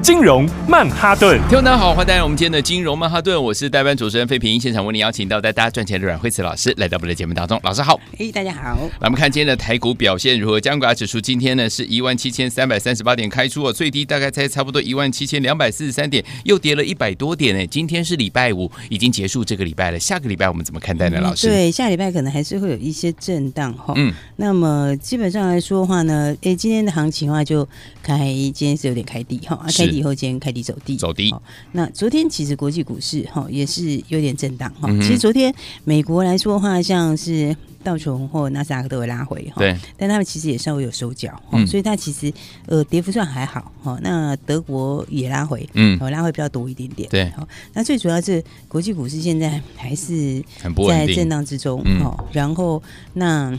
金融曼哈顿，听众大家好，欢迎来到我们今天的金融曼哈顿，我是代班主持人费平，现场为您邀请到带大家赚钱的阮惠慈老师来到我们的节目当中，老师好，嘿，大家好，来我们看今天的台股表现如何？加权指数今天呢是一万七千三百三十八点开出哦，最低大概在差不多一万七千两百四十三点，又跌了一百多点呢。今天是礼拜五，已经结束这个礼拜了，下个礼拜我们怎么看待呢？老师，对，下礼拜可能还是会有一些震荡哈，嗯，那么基本上来说的话呢，哎，今天的行情的话就开，今天是有点开低哈，开低以后今天开低。走低，走低。那昨天其实国际股市哈也是有点震荡哈。其实昨天美国来说的话，像是道琼或纳斯达克都会拉回哈。对，但他们其实也稍微有收脚，所以它其实呃跌幅算还好哈。那德国也拉回，嗯，拉回比较多一点点。对，那最主要是国际股市现在还是在震荡之中哈。然后那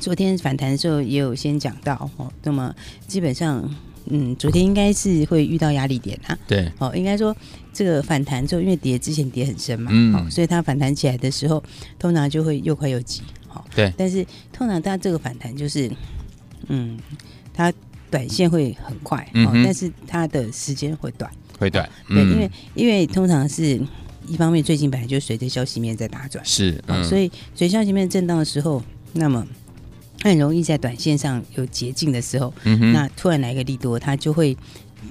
昨天反弹的时候也有先讲到哈，那么基本上。嗯，昨天应该是会遇到压力点啊。对，哦，应该说这个反弹之后，因为跌之前跌很深嘛，嗯，哦，所以它反弹起来的时候，通常就会又快又急，好，对。但是通常它这个反弹就是，嗯，它短线会很快，嗯，但是它的时间会短，会短，对，因为因为通常是一方面最近本来就随着消息面在打转，是，所以随消息面震荡的时候，那么。很容易在短线上有捷径的时候，嗯、那突然来个利多，它就会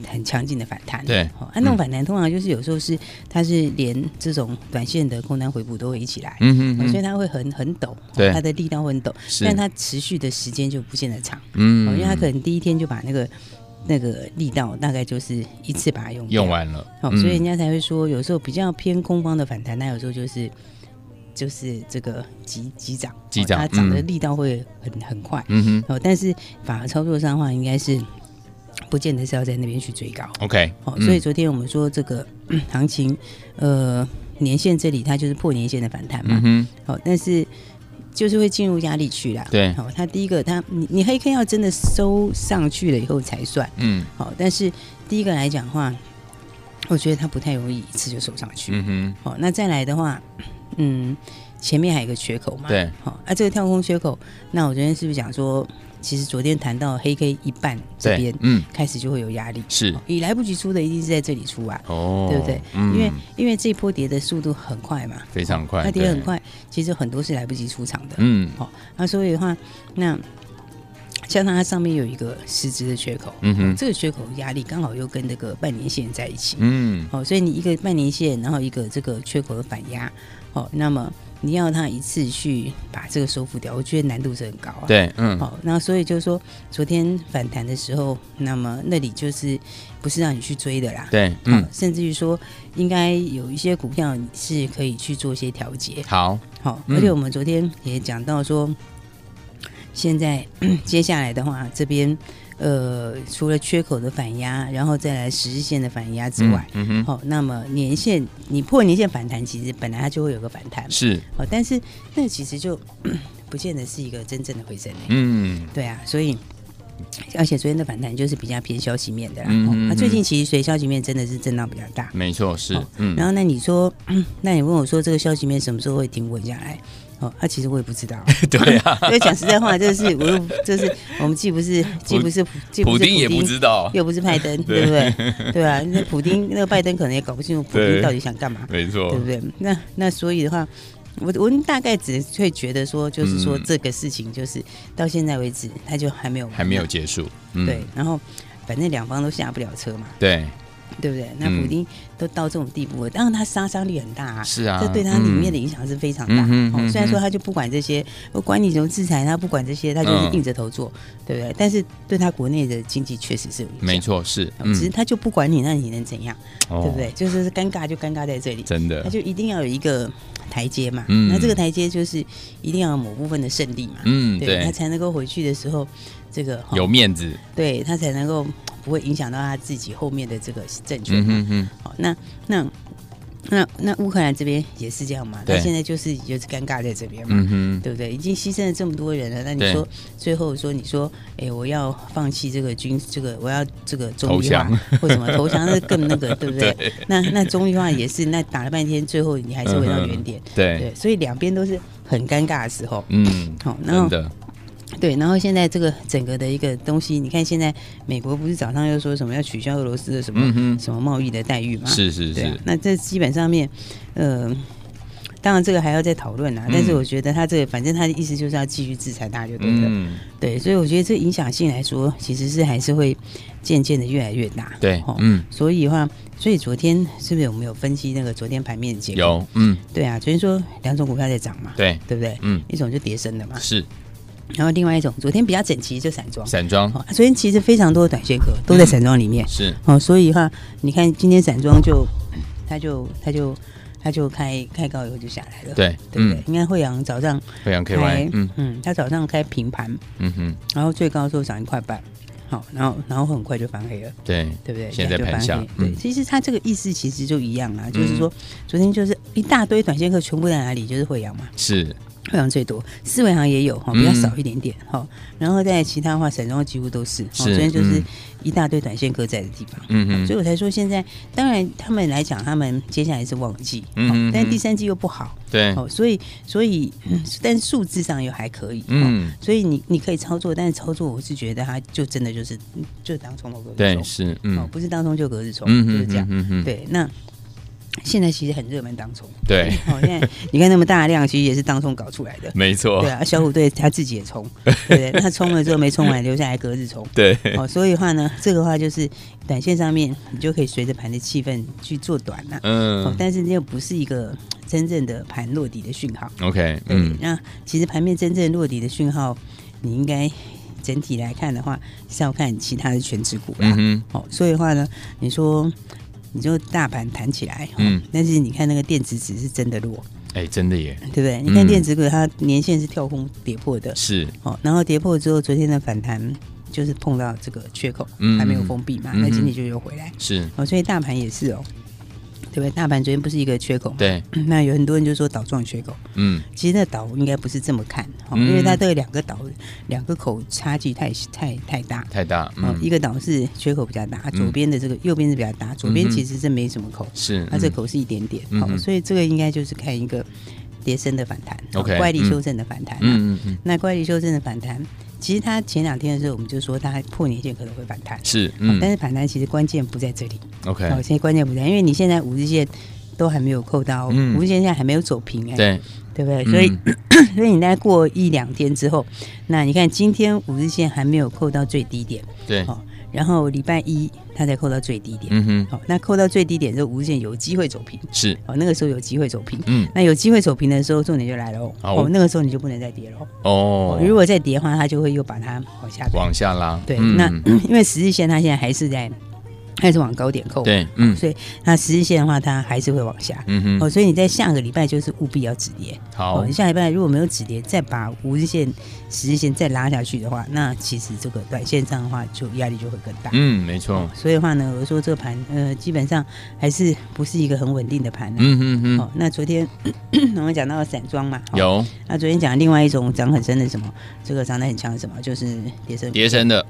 很强劲的反弹。对，哦，那种反弹通常就是有时候是它是连这种短线的空单回补都会一起来，嗯哼，哼、哦，所以它会很很陡，对，它的力道会很陡，但它持续的时间就不见得长，嗯，嗯，因为它可能第一天就把那个那个力道大概就是一次把它用用完了，哦，所以人家才会说有时候比较偏空方的反弹，那有时候就是。就是这个急急涨，急涨，它涨的力道会很很快，嗯哼，哦，但是反而操作上的话，应该是不见得是要在那边去追高，OK，哦，所以昨天我们说这个 行情，呃，年线这里它就是破年线的反弹嘛，嗯哼，哦，但是就是会进入压力区啦，对，哦，它第一个它你你黑 K 要真的收上去了以后才算，嗯，好，但是第一个来讲的话，我觉得它不太容易一次就收上去，嗯哼，好，那再来的话。嗯，前面还有一个缺口嘛？对，好，啊，这个跳空缺口，那我昨天是不是讲说，其实昨天谈到黑 K 一半这边，嗯，开始就会有压力，是，你来不及出的，一定是在这里出啊，哦，对不对？嗯，因为因为这一波跌的速度很快嘛，非常快，它跌很快，其实很多是来不及出场的，嗯，好，那所以的话，那。加上它上面有一个实质的缺口，嗯哼，这个缺口压力刚好又跟那个半年线在一起，嗯，好，所以你一个半年线，然后一个这个缺口的反压，好，那么你要他一次去把这个收复掉，我觉得难度是很高啊，对，嗯，好，那所以就是说，昨天反弹的时候，那么那里就是不是让你去追的啦，对，嗯，甚至于说应该有一些股票是可以去做一些调节，好，好，而且我们昨天也讲到说。现在接下来的话，这边呃，除了缺口的反压，然后再来十日线的反压之外，嗯哼，好、哦，那么年线你破年线反弹，其实本来它就会有个反弹，是，哦，但是那其实就不见得是一个真正的回升，嗯，对啊，所以而且昨天的反弹就是比较偏消息面的啦，那、嗯嗯哦、最近其实随消息面真的是震荡比较大，没错，是，哦、嗯，然后那你说，那你问我说这个消息面什么时候会停稳下来？哦，他、啊、其实我也不知道。对啊，所以讲实在话，就是我又就是我们既不是既不是既不是普丁，也不知道，又不是拜登，对不对？对啊，那普丁那个拜登可能也搞不清楚普丁到底想干嘛，没错，对不对？那那所以的话，我我大概只会觉得说，就是说这个事情就是到现在为止，他就还没有还没有结束，嗯、对。然后反正两方都下不了车嘛，对。对不对？那普丁都到这种地步了，当然他杀伤力很大啊，是啊，这对他里面的影响是非常大。哦，虽然说他就不管这些，我管你怎么制裁他，不管这些，他就是硬着头做，对不对？但是对他国内的经济确实是有影响，没错，是。其实他就不管你，那你能怎样？对不对？就是尴尬就尴尬在这里，真的，他就一定要有一个台阶嘛。那这个台阶就是一定要有某部分的胜利嘛。嗯，对，他才能够回去的时候，这个有面子，对他才能够。不会影响到他自己后面的这个政权。嗯哼哼。好，那那那那乌克兰这边也是这样嘛？他现在就是就是尴尬在这边嘛，嗯、对不对？已经牺牲了这么多人了，那你说最后说你说，哎，我要放弃这个军这个，我要这个中立化，或什么投降，那更那个，对不对？对。那那中立化也是，那打了半天，最后你还是回到原点，嗯、对。对，所以两边都是很尴尬的时候，嗯，好，然后。对，然后现在这个整个的一个东西，你看现在美国不是早上又说什么要取消俄罗斯的什么、嗯、什么贸易的待遇吗？是是是、啊。那这基本上面，呃，当然这个还要再讨论啦。嗯、但是我觉得他这个，反正他的意思就是要继续制裁他就对了。嗯、对，所以我觉得这影响性来说，其实是还是会渐渐的越来越大。对，嗯。所以的话，所以昨天是不是我们有分析那个昨天盘面的结果？有，嗯。对啊，昨天说两种股票在涨嘛。对，对不对？嗯。一种就跌升的嘛。是。然后另外一种，昨天比较整齐就散装，散装。昨天其实非常多的短线客都在散装里面，是。哦，所以的话，你看今天散装就，他就他就他就开开高以后就下来了，对对不对？你看惠阳早上惠阳 KY，嗯。嗯，他早上开平盘，嗯哼，然后最高的时候涨一块半，好，然后然后很快就翻黑了，对对不对？现在盘下，对，其实他这个意思其实就一样啊，就是说昨天就是一大堆短线客全部在哪里？就是惠阳嘛，是。非常最多，四维行也有哈，比较少一点点哈。嗯、然后在其他的话，散装几乎都是。是。昨天就是一大堆短线客在的地方。嗯嗯。所以我才说，现在当然他们来讲，他们接下来是旺季。嗯，嗯。但第三季又不好。对。哦，所以所以，但数字上又还可以。嗯。所以你你可以操作，但是操作我是觉得它就真的就是就当冲隔日冲。对，是。嗯。哦，不是当冲就隔日冲，就是这样。嗯嗯。对，那。现在其实很热门当冲，对，哦，现在你看那么大的量，其实也是当冲搞出来的，没错，对啊，小虎队他自己也冲，对不对？他冲了之后没冲完，留下来隔日冲，对，哦，所以的话呢，这个话就是短线上面你就可以随着盘的气氛去做短了，嗯，哦，但是又不是一个真正的盘落底的讯号，OK，嗯，那其实盘面真正落底的讯号，你应该整体来看的话是要看其他的全指股啦，嗯哼，哦，所以的话呢，你说。你就大盘弹起来，嗯，但是你看那个电子纸是真的弱，哎，真的耶，对不对？你看电子股它年线是跳空跌破的，是。哦，然后跌破之后，昨天的反弹就是碰到这个缺口，还没有封闭嘛，那今天就又回来，是。哦，所以大盘也是哦。对不对？大盘昨天不是一个缺口吗？对，那有很多人就说倒状缺口。嗯，其实那倒应该不是这么看，嗯、因为它这两个倒两个口差距太太太大，太大。嗯，一个倒是缺口比较大，左边的这个、嗯、右边是比较大，左边其实是没什么口，是它这个口是一点点。好、嗯，所以这个应该就是看一个跌升的反弹，OK，乖离修正的反弹。嗯嗯嗯，那乖离修正的反弹。其实它前两天的时候，我们就说它破年线可能会反弹，是，嗯，但是反弹其实关键不在这里，OK，好，现在关键不在，因为你现在五日线都还没有扣到，五日线现在还没有走平，哎，对，对不对？所以，所以你再过一两天之后，那你看今天五日线还没有扣到最低点，对，好。然后礼拜一它才扣到最低点，嗯哼，好，那扣到最低点之后，无限有机会走平，是，哦，那个时候有机会走平，嗯，那有机会走平的时候，重点就来了哦，哦，那个时候你就不能再跌了，哦，如果再跌的话，它就会又把它往下往下拉，对，那 因为十日线它现在还是在。开始往高点扣，对，嗯，所以那十日线的话，它还是会往下，嗯哼，哦，所以你在下个礼拜就是务必要止跌，好，你下礼拜如果没有止跌，再把五日线、十日线再拉下去的话，那其实这个短线上的话，就压力就会更大，嗯，没错，所以的话呢，我说这个盘，呃，基本上还是不是一个很稳定的盘，嗯嗯嗯，哦，那昨天 我们讲到散装嘛，有，那昨天讲另外一种涨很深的什么，这个涨得很强的什么，就是跌升，跌升的，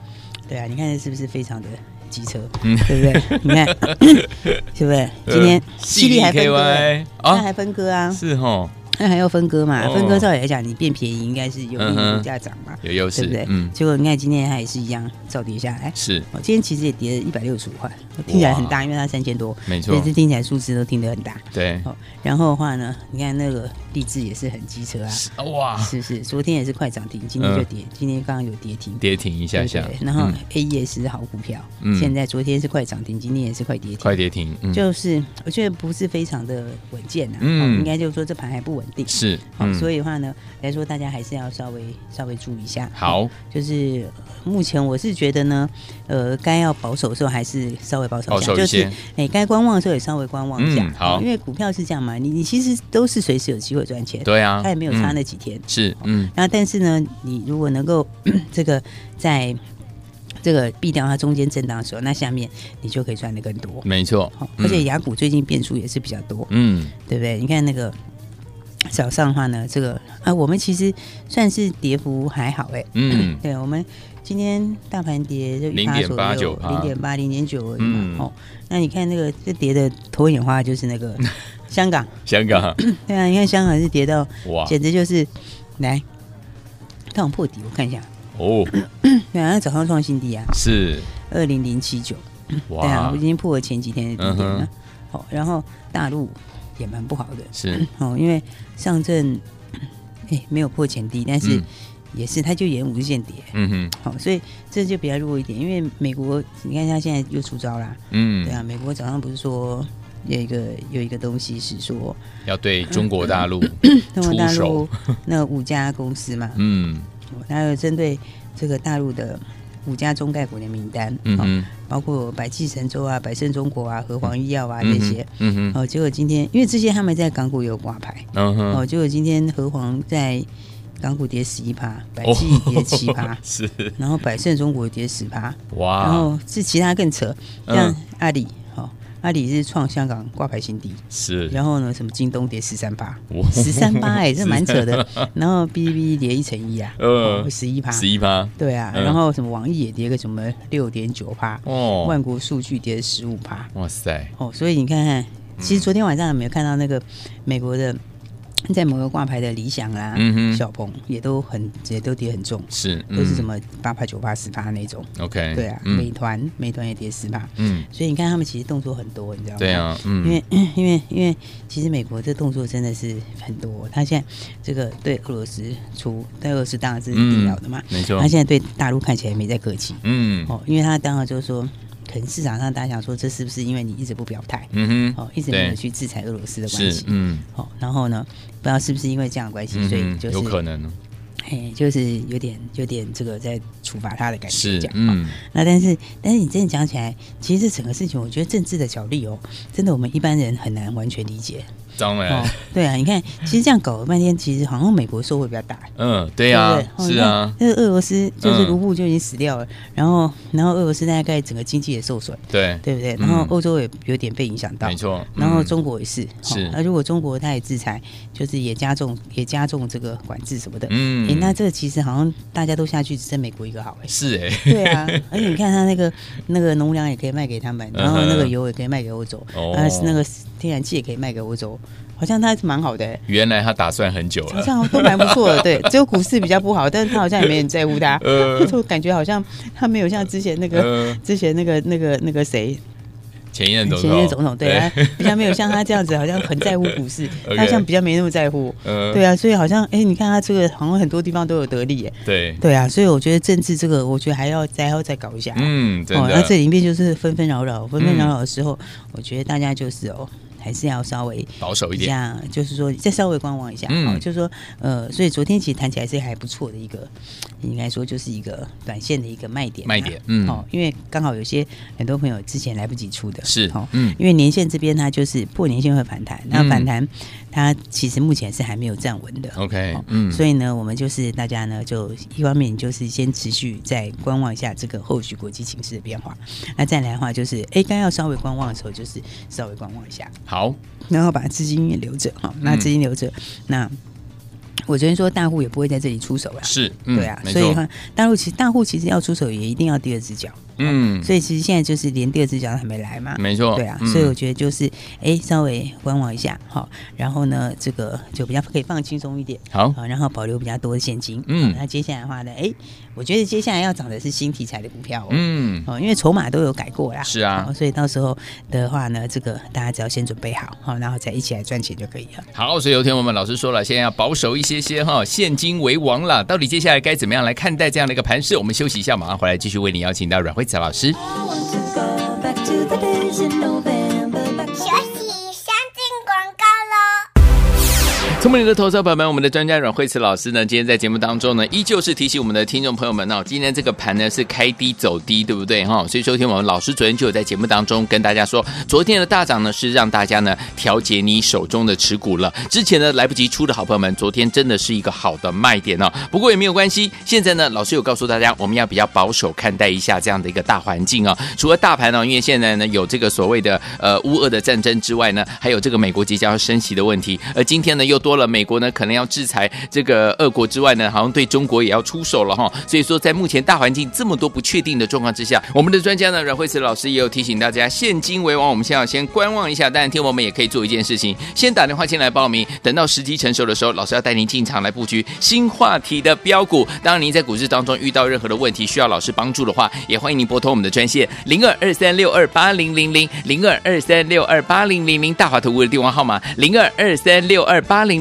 对啊，你看是不是非常的？机车，嗯，对不对？你看，是不是？今天犀利还分割，那还分割啊？是哦。那还要分割嘛？分割照理来讲，你变便宜应该是有利于股价涨嘛？有优势，对不对？嗯。结果你看今天它也是一样，照跌下来。是。哦，今天其实也跌了一百六十五块，听起来很大，因为它三千多。没错。所以听起来数字都听得很大。对。哦，然后的话呢，你看那个励志也是很机车啊。哇。是是，昨天也是快涨停，今天就跌，今天刚刚有跌停。跌停一下下。然后 AES 是好股票，现在昨天是快涨停，今天也是快跌停。快跌停。就是我觉得不是非常的稳健呐。嗯。应该就是说这盘还不稳定。是。所以的话呢，来说大家还是要稍微稍微注意一下。好，就是目前我是觉得呢，呃，该要保守的时候还是稍微保守一下，就是哎，该观望的时候也稍微观望一下。好，因为股票是这样嘛，你你其实都是随时有机会赚钱。对啊，它也没有差那几天。是，嗯。然后但是呢，你如果能够 这个在这个避掉它中间震荡的时候，那下面你就可以赚的更多。没错，而且雅股最近变数也是比较多，嗯，对不对？你看那个早上的话呢，这个啊，我们其实算是跌幅还好哎，嗯，对，我们今天大盘跌就零点八九，零点八零点九而已嘛。哦，那你看那个这跌的头眼花就是那个 香港，香港，对啊，你看香港是跌到哇，简直就是来，看我破底，我看一下。哦，对啊，早上创新低啊，是。二零零七九，哇，对啊，我已经破了前几天的低点了。好，然后大陆也蛮不好的，是。哦，因为上证哎 没有破前低，但是也是它就沿五日线跌，嗯哼，好，所以这就比较弱一点。因为美国你看它现在又出招啦，嗯，对啊，美国早上不是说有一个有一个东西是说要对中国大陆中国大陆那五家公司嘛，嗯。还有针对这个大陆的五家中概股的名单，嗯哼，包括百济神州啊、百胜中国啊、和黄医药啊这些，嗯哼，哦，结果今天因为这些他们在港股有挂牌，嗯哼，哦，结果今天和黄在港股跌十一趴，百济跌七趴，是，然后百胜中国跌十趴，哇，然后是其他更扯，像阿里。阿里是创香港挂牌新低，是，然后呢，什么京东跌十三趴，十三趴哎，这蛮扯的。然后哔哩哔哩跌一成一啊，呃，十一趴，十一趴，对啊。然后什么网易也跌个什么六点九趴，哦，万国数据跌十五趴，哇塞，哦，所以你看看，其实昨天晚上有没有看到那个美国的？在某个挂牌的理想啊，小鹏也都很也都跌很重，是都是什么八趴九趴十趴那种。OK，对啊，美团美团也跌十趴，嗯，所以你看他们其实动作很多，你知道吗？对啊，嗯。因为 因为因为其实美国这动作真的是很多，他现在这个对俄罗斯出对俄罗斯当然是一定要的嘛，没错，他现在对大陆看起来没在客气，嗯，哦，因为他当然就是说。可能市场上大家想说，这是不是因为你一直不表态，嗯哼，哦，一直没有去制裁俄罗斯的关系，嗯，好，然后呢，不知道是不是因为这样的关系，所以就是有可能，哎，就是有点有点这个在处罚他的感觉，这样，嗯，那但是但是你真的讲起来，其实这整个事情，我觉得政治的角力哦，真的我们一般人很难完全理解。当然，对啊，你看，其实这样搞了半天，其实好像美国受惠比较大。嗯，对呀，是啊，那个俄罗斯就是卢布就已经死掉了，然后然后俄罗斯大概整个经济也受损，对对不对？然后欧洲也有点被影响到，没错。然后中国也是，是。那如果中国它也制裁，就是也加重也加重这个管制什么的，嗯，那这个其实好像大家都下去，只剩美国一个好哎。是哎，对啊，而且你看它那个那个农粮也可以卖给他们，然后那个油也可以卖给欧洲，啊，那个天然气也可以卖给欧洲。好像他还是蛮好的、欸，原来他打算很久了，好像都蛮不错的。对，只有股市比较不好，但是他好像也没人在乎他，呃，就感觉好像他没有像之前那个、呃、之前那个那个那个谁，前一任总统，前一任总统，对，对。他比较没有像他这样子，好像很在乎股市，他好像比较没那么在乎，呃、对啊，所以好像哎、欸，你看他这个好像很多地方都有得利，哎，对，对啊，所以我觉得政治这个，我觉得还要再要再搞一下，嗯，哦，那这里面就是纷纷扰扰，纷纷扰扰的时候，嗯、我觉得大家就是哦。还是要稍微保守一点，这样就是说再稍微观望一下，嗯，就是说呃，所以昨天其实谈起来是还不错的一个，应该说就是一个短线的一个卖点，卖点，嗯，哦，因为刚好有些很多朋友之前来不及出的，是哦，嗯，因为年线这边它就是破年线会反弹，那反弹它其实目前是还没有站稳的，OK，嗯，所以呢，我们就是大家呢就一方面就是先持续再观望一下这个后续国际情势的变化，那再来的话就是，哎，该要稍微观望的时候就是稍微观望一下。好，然后把资金也留着哈，那资金留着，嗯、那我昨天说大户也不会在这里出手了，是，嗯、对啊，所以哈，大户其实大户其实要出手也一定要第二只脚。嗯，所以其实现在就是连第二只脚都还没来嘛，没错，对啊，所以我觉得就是哎，稍微观望一下，好，然后呢，这个就比较可以放轻松一点，好，好然后保留比较多的现金，嗯，那接下来的话呢，哎，我觉得接下来要涨的是新题材的股票，嗯，哦，因为筹码都有改过啦，是啊，所以到时候的话呢，这个大家只要先准备好，好，然后再一起来赚钱就可以了。好，所以有天我们老师说了，现在要保守一些些哈，现金为王了。到底接下来该怎么样来看待这样的一个盘势？我们休息一下，马上回来继续为你邀请到阮慧蔡老师。聪明的投资者朋友们，我们的专家阮慧慈老师呢，今天在节目当中呢，依旧是提醒我们的听众朋友们哦，今天这个盘呢是开低走低，对不对哈？所以昨天我们老师昨天就有在节目当中跟大家说，昨天的大涨呢是让大家呢调节你手中的持股了。之前呢来不及出的好朋友们，昨天真的是一个好的卖点哦。不过也没有关系，现在呢老师有告诉大家，我们要比较保守看待一下这样的一个大环境哦。除了大盘呢，因为现在呢有这个所谓的呃乌俄的战争之外呢，还有这个美国即将要升息的问题，而今天呢又多了美国呢可能。要制裁这个俄国之外呢，好像对中国也要出手了哈。所以说，在目前大环境这么多不确定的状况之下，我们的专家呢阮慧慈老师也有提醒大家，现金为王，我们先要先观望一下。当然，听我们也可以做一件事情，先打电话进来报名，等到时机成熟的时候，老师要带您进场来布局新话题的标股。当然，您在股市当中遇到任何的问题需要老师帮助的话，也欢迎您拨通我们的专线零二二三六二八零零零零二二三六二八零零零大华投顾的电话号码零二二三六二八零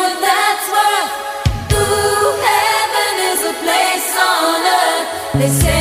amanecer.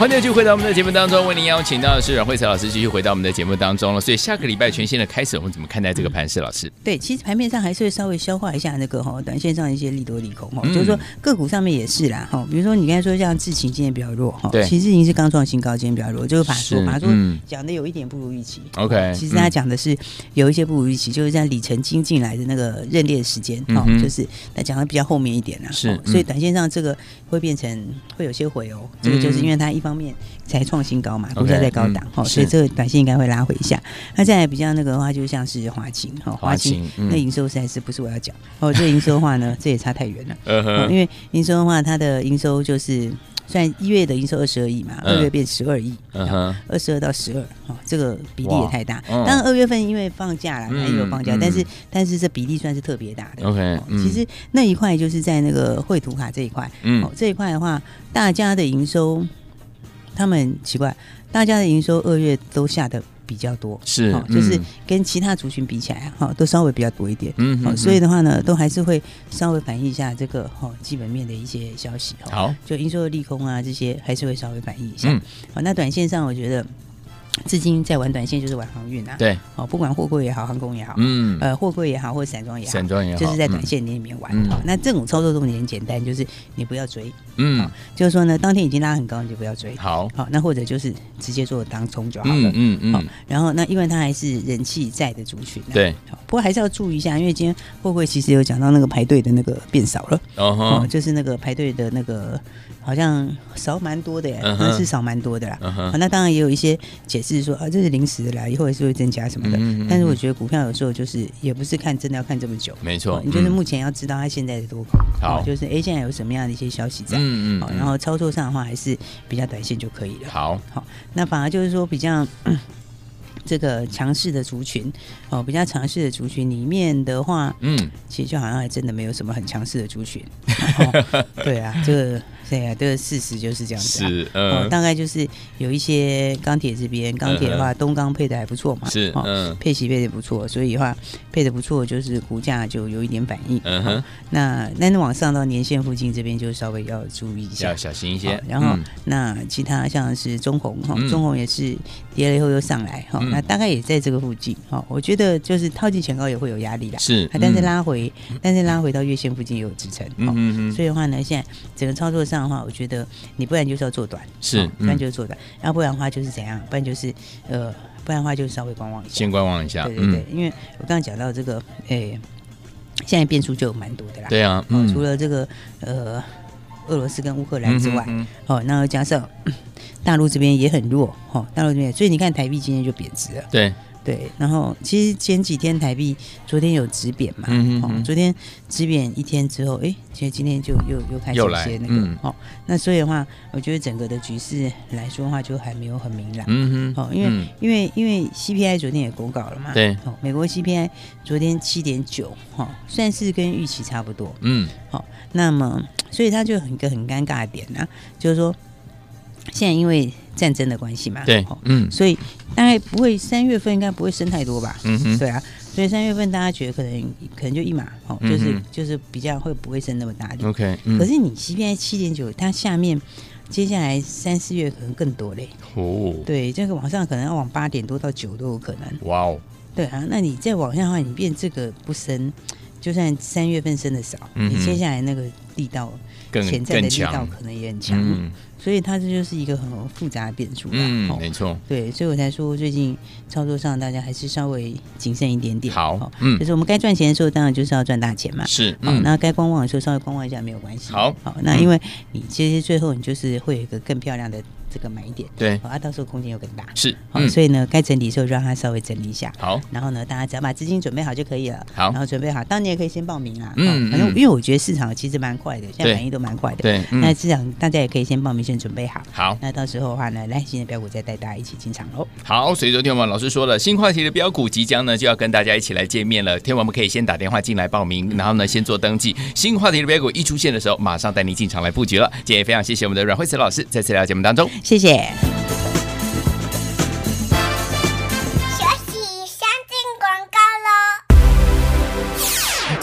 欢迎继续回到我们的节目当中，为您邀请到的是阮慧慈老师，继续回到我们的节目当中了。所以下个礼拜全新的开始，我们怎么看待这个盘势？老师，对，其实盘面上还是会稍微消化一下那个哈，短线上一些利多利空哈，就是说个股上面也是啦哈。比如说你刚才说像智勤今天比较弱哈，对，其实已经是刚创新高，今天比较弱，就是法说法说讲的有一点不如预期。OK，其实他讲的是有一些不如预期，就是在里程金进来的那个认列时间哈，就是他讲的比较后面一点了，是，所以短线上这个会变成会有些回哦，这个就是因为它一方面。才创新高嘛，股价在高档哈，所以这个短线应该会拉回一下。那再来比较那个的话，就像是华勤哈，华勤那营收实在是不是我要讲哦？这营收的话呢，这也差太远了。因为营收的话，它的营收就是算一月的营收二十二亿嘛，二月变十二亿，二十二到十二，哦，这个比例也太大。当然二月份因为放假了，它也有放假，但是但是这比例算是特别大的。OK，其实那一块就是在那个绘图卡这一块，哦，这一块的话，大家的营收。他们很奇怪，大家的营收二月都下的比较多，是，就是跟其他族群比起来，哈，都稍微比较多一点，嗯，好，所以的话呢，都还是会稍微反映一下这个哈基本面的一些消息，好，就营收的利空啊这些，还是会稍微反映一下，好，那短线上我觉得。资金在玩短线，就是玩航运啊。对，哦，不管货柜也好，航空也好，嗯，呃，货柜也好，或者散装也好，散装也好，就是在短线里面玩。好，那这种操作重点很简单，就是你不要追，嗯，就是说呢，当天已经拉很高，你就不要追。好，好，那或者就是直接做当冲就好了。嗯嗯。好，然后那因为它还是人气在的族群。对。好，不过还是要注意一下，因为今天货柜其实有讲到那个排队的那个变少了。哦。就是那个排队的那个好像少蛮多的耶，那是少蛮多的啦。好，那当然也有一些解释。说啊，这是临时的啦，以后还是会增加什么的。嗯嗯嗯，但是我觉得股票有时候就是也不是看真的要看这么久，没错。你就是目前要知道它现在的多空，好，就是哎现在有什么样的一些消息在，嗯嗯，好，然后操作上的话还是比较短线就可以了。好，好，那反而就是说比较。这个强势的族群哦，比较强势的族群里面的话，嗯，其实就好像还真的没有什么很强势的族群。哦、对啊，这个对啊，这个事实就是这样子、啊。是，嗯、哦，大概就是有一些钢铁这边，钢铁的话，东钢配的还不错嘛，是，嗯，配息配的不错，所以的话配的不错，就是股价就有一点反应。嗯哼，那那往上到年线附近这边就稍微要注意一下，要小心一些。然后、嗯、那其他像是中红哈，中红也是跌了以后又上来哈。那大概也在这个附近，哈，我觉得就是套进前高也会有压力的，是，但是拉回，但是拉回到月线附近也有支撑，嗯嗯，所以的话呢，现在整个操作上的话，我觉得你不然就是要做短，是，不然就是做短，要不然的话就是怎样，不然就是呃，不然的话就是稍微观望一下，先观望一下，对对对，因为我刚刚讲到这个，哎，现在变数就有蛮多的啦，对啊，除了这个呃，俄罗斯跟乌克兰之外，哦，那加上。大陆这边也很弱，哈，大陆这边，所以你看台币今天就贬值了，对对。然后其实前几天台币昨天有止贬嘛，嗯嗯，昨天止贬一天之后，哎，其实今天就又又开始一些那个，哦、嗯，那所以的话，我觉得整个的局势来说的话，就还没有很明朗，嗯哼，哦，因为、嗯、因为因为 CPI 昨天也公告了嘛，对，哦，美国 CPI 昨天七点九，哈，算是跟预期差不多，嗯，好，那么所以它就很一个很尴尬的点呢、啊，就是说。现在因为战争的关系嘛，对，嗯，所以大概不会三月份应该不会升太多吧，嗯哼，对啊，所以三月份大家觉得可能可能就一码，哦，就是就是比较会不会升那么大点，OK，可是你 CPI 七点九，它下面接下来三四月可能更多嘞，哦，对，这个往上可能要往八点多到九都有可能，哇哦，对啊，那你再往下的话，你变这个不升，就算三月份升的少，你接下来那个力道，潜在的力道可能也很强。所以它这就是一个很复杂的变数，嗯，没错，对，所以我才说最近操作上大家还是稍微谨慎一点点，好，嗯，就是我们该赚钱的时候，当然就是要赚大钱嘛，是，嗯，那该观望的时候稍微观望一下没有关系，好，好，那因为你其实最后你就是会有一个更漂亮的。这个买一点，对，啊，到时候空间又更大，是，好，所以呢，该整理的时候让它稍微整理一下，好，然后呢，大家只要把资金准备好就可以了，好，然后准备好，当然你也可以先报名啊，嗯，反正因为我觉得市场其实蛮快的，现在反应都蛮快的，对，那市场大家也可以先报名，先准备好，好，那到时候的话呢，来新的标股再带大家一起进场喽，好，所以昨天我们老师说了，新话题的标股即将呢就要跟大家一起来见面了，天王们可以先打电话进来报名，然后呢先做登记，新话题的标股一出现的时候，马上带您进场来布局了，今天也非常谢谢我们的阮慧慈老师在这条节目当中，谢谢。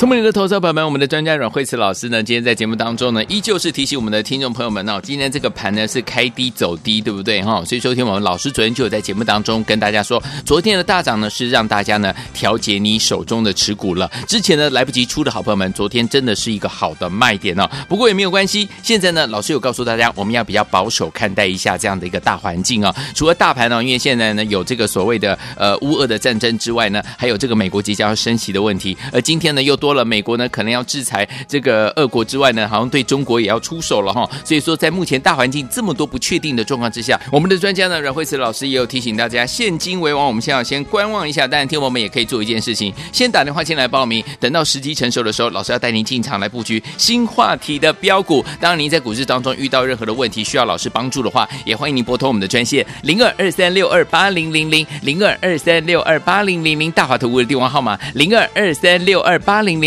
聪明的投资朋友们，我们的专家阮慧慈老师呢，今天在节目当中呢，依旧是提醒我们的听众朋友们哦，今天这个盘呢是开低走低，对不对哈？所以昨天我们老师昨天就有在节目当中跟大家说，昨天的大涨呢是让大家呢调节你手中的持股了。之前呢来不及出的好朋友们，昨天真的是一个好的卖点哦。不过也没有关系，现在呢老师有告诉大家，我们要比较保守看待一下这样的一个大环境哦。除了大盘呢，因为现在呢有这个所谓的呃乌俄的战争之外呢，还有这个美国即将要升息的问题，而今天呢又多。多了，美国呢可能要制裁这个俄国之外呢，好像对中国也要出手了哈。所以说，在目前大环境这么多不确定的状况之下，我们的专家呢阮慧慈老师也有提醒大家，现金为王，我们先要先观望一下。当然，听我们也可以做一件事情，先打电话进来报名，等到时机成熟的时候，老师要带您进场来布局新话题的标股。当然，您在股市当中遇到任何的问题，需要老师帮助的话，也欢迎您拨通我们的专线零二二三六二八零零零零二二三六二八零零零大华投顾的电话号码零二二三六二八零零